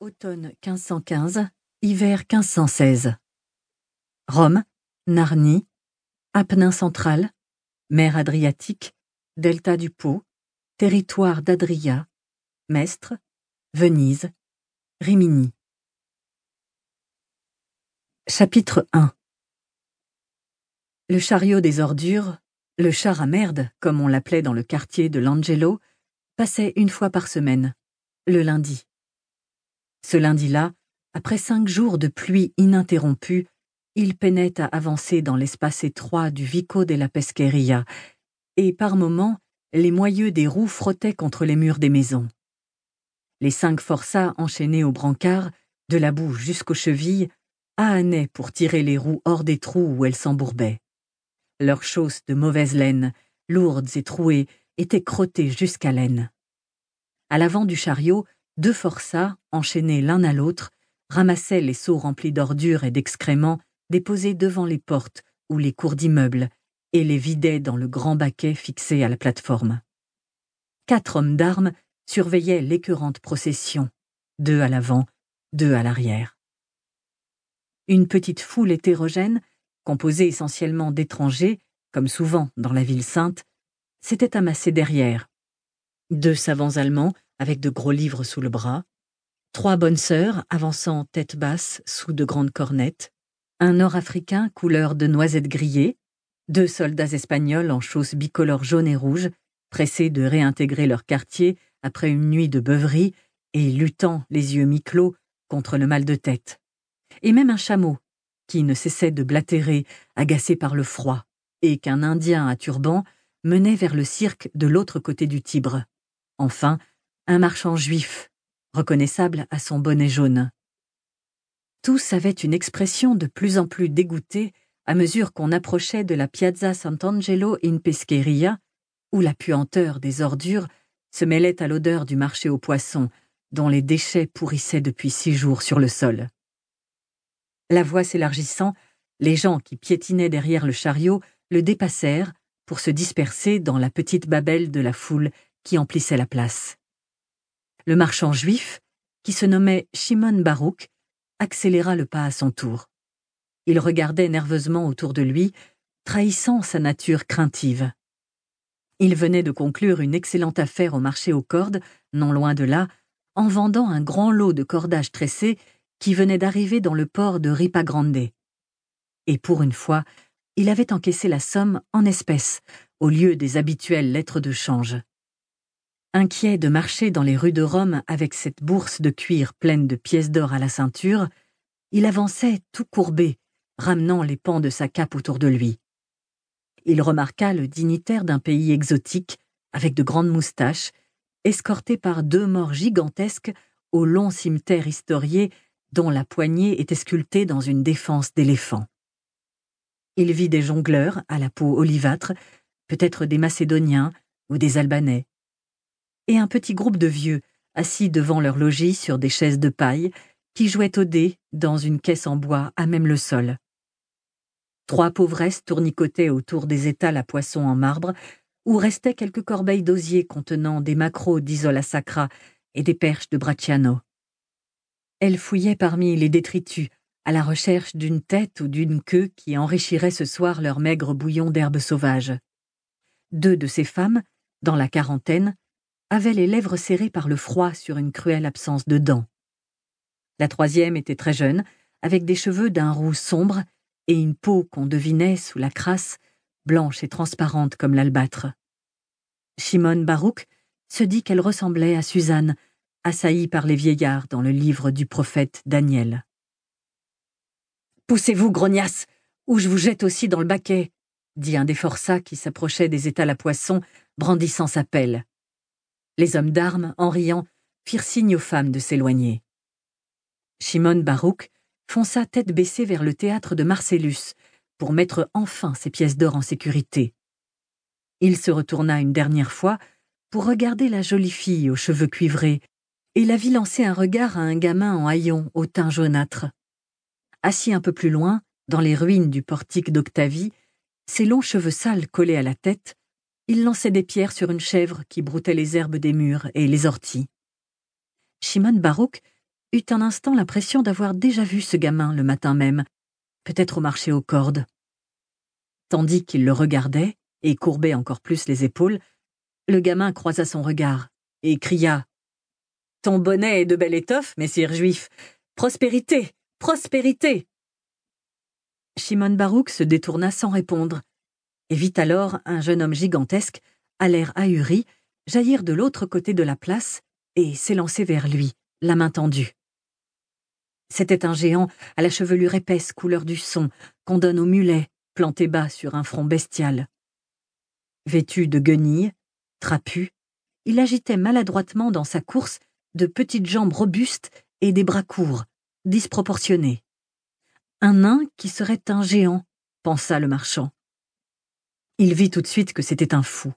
Automne 1515, hiver 1516. Rome, Narnie, Apennin central, mer Adriatique, delta du Pô, territoire d'Adria, Mestre, Venise, Rimini. Chapitre 1 Le chariot des ordures, le char à merde, comme on l'appelait dans le quartier de l'Angelo, passait une fois par semaine, le lundi. Ce lundi-là, après cinq jours de pluie ininterrompue, il peinait à avancer dans l'espace étroit du Vico la Pescheria, et par moments, les moyeux des roues frottaient contre les murs des maisons. Les cinq forçats enchaînés au brancard, de la boue jusqu'aux chevilles, ahanaient pour tirer les roues hors des trous où elles s'embourbaient. Leurs chausses de mauvaise laine, lourdes et trouées, étaient crottées jusqu'à l'aine. À l'avant du chariot, deux forçats, enchaînés l'un à l'autre, ramassaient les seaux remplis d'ordures et d'excréments déposés devant les portes ou les cours d'immeubles et les vidaient dans le grand baquet fixé à la plateforme. Quatre hommes d'armes surveillaient l'écœurante procession, deux à l'avant, deux à l'arrière. Une petite foule hétérogène, composée essentiellement d'étrangers, comme souvent dans la ville sainte, s'était amassée derrière. Deux savants allemands avec de gros livres sous le bras, trois bonnes sœurs avançant tête basse sous de grandes cornettes, un nord-africain couleur de noisette grillée, deux soldats espagnols en chausses bicolores jaune et rouge, pressés de réintégrer leur quartier après une nuit de beuverie et luttant les yeux mi-clos contre le mal de tête, et même un chameau qui ne cessait de blatérer, agacé par le froid, et qu'un Indien à turban menait vers le cirque de l'autre côté du Tibre. Enfin, un marchand juif, reconnaissable à son bonnet jaune. Tous avaient une expression de plus en plus dégoûtée à mesure qu'on approchait de la Piazza Sant'Angelo in Pescheria, où la puanteur des ordures se mêlait à l'odeur du marché aux poissons, dont les déchets pourrissaient depuis six jours sur le sol. La voie s'élargissant, les gens qui piétinaient derrière le chariot le dépassèrent pour se disperser dans la petite babelle de la foule qui emplissait la place le marchand juif, qui se nommait Shimon Baruch, accéléra le pas à son tour. Il regardait nerveusement autour de lui, trahissant sa nature craintive. Il venait de conclure une excellente affaire au marché aux cordes, non loin de là, en vendant un grand lot de cordages tressés qui venait d'arriver dans le port de Ripa Grande. Et pour une fois, il avait encaissé la somme en espèces, au lieu des habituelles lettres de change. Inquiet de marcher dans les rues de Rome avec cette bourse de cuir pleine de pièces d'or à la ceinture, il avançait tout courbé, ramenant les pans de sa cape autour de lui. Il remarqua le dignitaire d'un pays exotique, avec de grandes moustaches, escorté par deux morts gigantesques au long cimetière historié dont la poignée était sculptée dans une défense d'éléphant. Il vit des jongleurs à la peau olivâtre, peut-être des Macédoniens ou des Albanais et un petit groupe de vieux, assis devant leur logis sur des chaises de paille, qui jouaient au dé dans une caisse en bois à même le sol. Trois pauvresses tournicotaient autour des étals à poissons en marbre, où restaient quelques corbeilles d'osier contenant des maquereaux d'Isola Sacra et des perches de Bracciano. Elles fouillaient parmi les détritus, à la recherche d'une tête ou d'une queue qui enrichirait ce soir leur maigre bouillon d'herbes sauvages. Deux de ces femmes, dans la quarantaine, avait les lèvres serrées par le froid sur une cruelle absence de dents. La troisième était très jeune, avec des cheveux d'un roux sombre et une peau qu'on devinait sous la crasse, blanche et transparente comme l'albâtre. Shimon Baruch se dit qu'elle ressemblait à Suzanne, assaillie par les vieillards dans le livre du prophète Daniel. Poussez-vous, grognasse, ou je vous jette aussi dans le baquet, dit un des forçats qui s'approchait des étals à poissons, brandissant sa pelle. Les hommes d'armes, en riant, firent signe aux femmes de s'éloigner. Shimon Baruch fonça tête baissée vers le théâtre de Marcellus pour mettre enfin ses pièces d'or en sécurité. Il se retourna une dernière fois pour regarder la jolie fille aux cheveux cuivrés et la vit lancer un regard à un gamin en haillons au teint jaunâtre. Assis un peu plus loin, dans les ruines du portique d'Octavie, ses longs cheveux sales collés à la tête, il lançait des pierres sur une chèvre qui broutait les herbes des murs et les orties. Shimon Baruch eut un instant l'impression d'avoir déjà vu ce gamin le matin même, peut-être au marché aux cordes. Tandis qu'il le regardait, et courbait encore plus les épaules, le gamin croisa son regard et cria Ton bonnet est de belle étoffe, messire juif. Prospérité, prospérité. Shimon Baruch se détourna sans répondre, et vit alors un jeune homme gigantesque, à l'air ahuri, jaillir de l'autre côté de la place et s'élancer vers lui, la main tendue. C'était un géant à la chevelure épaisse couleur du son qu'on donne aux mulets, planté bas sur un front bestial. Vêtu de guenilles, trapu, il agitait maladroitement dans sa course de petites jambes robustes et des bras courts, disproportionnés. Un nain qui serait un géant, pensa le marchand. Il vit tout de suite que c'était un fou.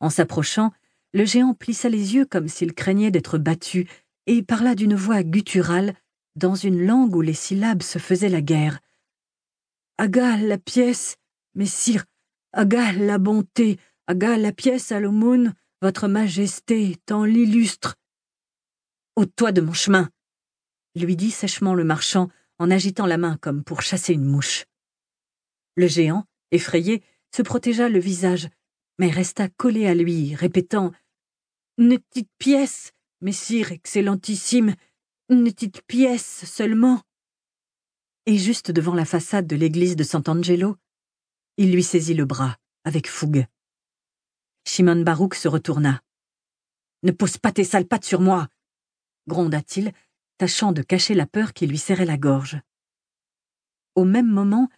En s'approchant, le géant plissa les yeux comme s'il craignait d'être battu et parla d'une voix gutturale dans une langue où les syllabes se faisaient la guerre. Aga la pièce, messire, aga la bonté, aga la pièce à l'aumône, votre majesté, tant l'illustre. Ôte-toi de mon chemin, lui dit sèchement le marchand en agitant la main comme pour chasser une mouche. Le géant, effrayé, se protégea le visage, mais resta collé à lui, répétant Une petite pièce, messire excellentissime, une petite pièce seulement. Et juste devant la façade de l'église de Sant'Angelo, il lui saisit le bras, avec fougue. Shimon Baruch se retourna. Ne pose pas tes sales pattes sur moi gronda-t-il, tâchant de cacher la peur qui lui serrait la gorge. Au même moment,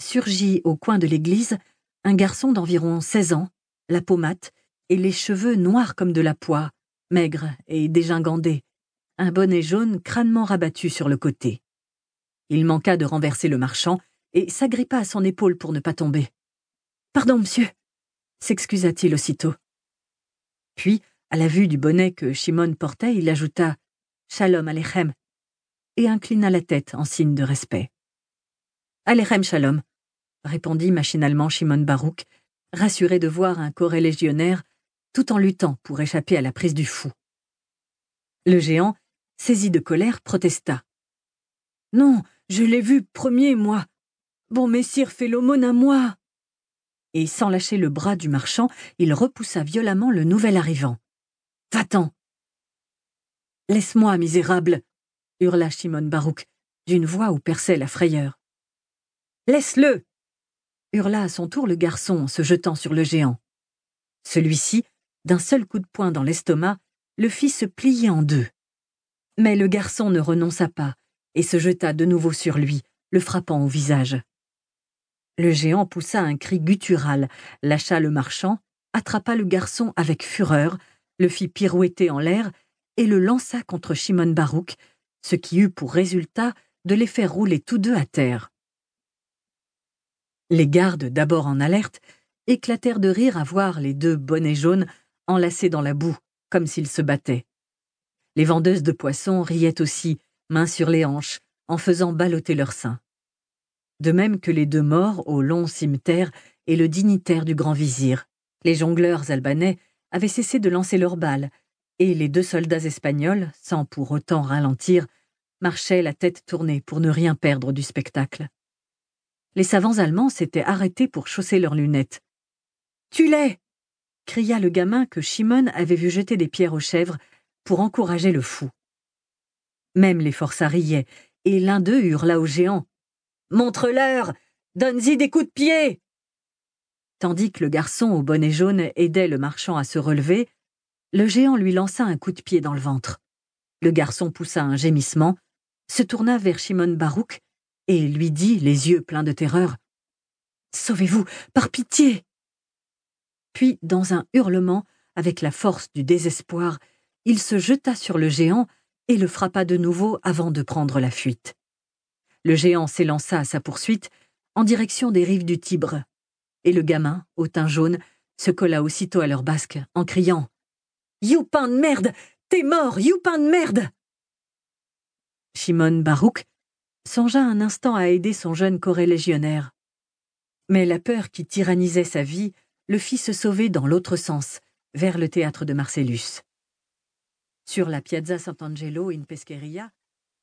surgit au coin de l'église un garçon d'environ seize ans, la peau mate et les cheveux noirs comme de la poix, maigre et dégingandé, un bonnet jaune crânement rabattu sur le côté. Il manqua de renverser le marchand et s'agrippa à son épaule pour ne pas tomber. Pardon, monsieur, s'excusa-t-il aussitôt. Puis, à la vue du bonnet que Shimon portait, il ajouta Shalom Alechem et inclina la tête en signe de respect. Alechem Shalom, répondit machinalement Shimon Baruch, rassuré de voir un coré légionnaire tout en luttant pour échapper à la prise du fou. Le géant, saisi de colère, protesta. Non, je l'ai vu premier, moi. Bon messire fait l'aumône à moi. Et sans lâcher le bras du marchand, il repoussa violemment le nouvel arrivant. Va-t'en. Laisse-moi, misérable, hurla Shimon Baruch, d'une voix où perçait la frayeur. Laisse-le hurla à son tour le garçon en se jetant sur le géant. Celui-ci, d'un seul coup de poing dans l'estomac, le fit se plier en deux. Mais le garçon ne renonça pas et se jeta de nouveau sur lui, le frappant au visage. Le géant poussa un cri guttural, lâcha le marchand, attrapa le garçon avec fureur, le fit pirouetter en l'air et le lança contre Shimon Baruch, ce qui eut pour résultat de les faire rouler tous deux à terre. Les gardes, d'abord en alerte, éclatèrent de rire à voir les deux bonnets jaunes enlacés dans la boue, comme s'ils se battaient. Les vendeuses de poissons riaient aussi, mains sur les hanches, en faisant balloter leurs seins. De même que les deux morts au long cimetière et le dignitaire du grand vizir. Les jongleurs albanais avaient cessé de lancer leurs balles, et les deux soldats espagnols, sans pour autant ralentir, marchaient la tête tournée pour ne rien perdre du spectacle. Les savants allemands s'étaient arrêtés pour chausser leurs lunettes. Tue-les cria le gamin que Shimon avait vu jeter des pierres aux chèvres pour encourager le fou. Même les forçats riaient, et l'un d'eux hurla au géant. Montre-leur Donne-y des coups de pied Tandis que le garçon au bonnet jaune aidait le marchand à se relever, le géant lui lança un coup de pied dans le ventre. Le garçon poussa un gémissement, se tourna vers Shimon Baruch et lui dit, les yeux pleins de terreur Sauvez-vous, par pitié. Puis, dans un hurlement, avec la force du désespoir, il se jeta sur le géant et le frappa de nouveau avant de prendre la fuite. Le géant s'élança à sa poursuite en direction des rives du Tibre, et le gamin, au teint jaune, se colla aussitôt à leur basque en criant Youpin de merde! T'es mort, youpin de merde songea un instant à aider son jeune corélégionnaire. Mais la peur qui tyrannisait sa vie le fit se sauver dans l'autre sens, vers le théâtre de Marcellus. Sur la Piazza Sant'Angelo in Pescheria,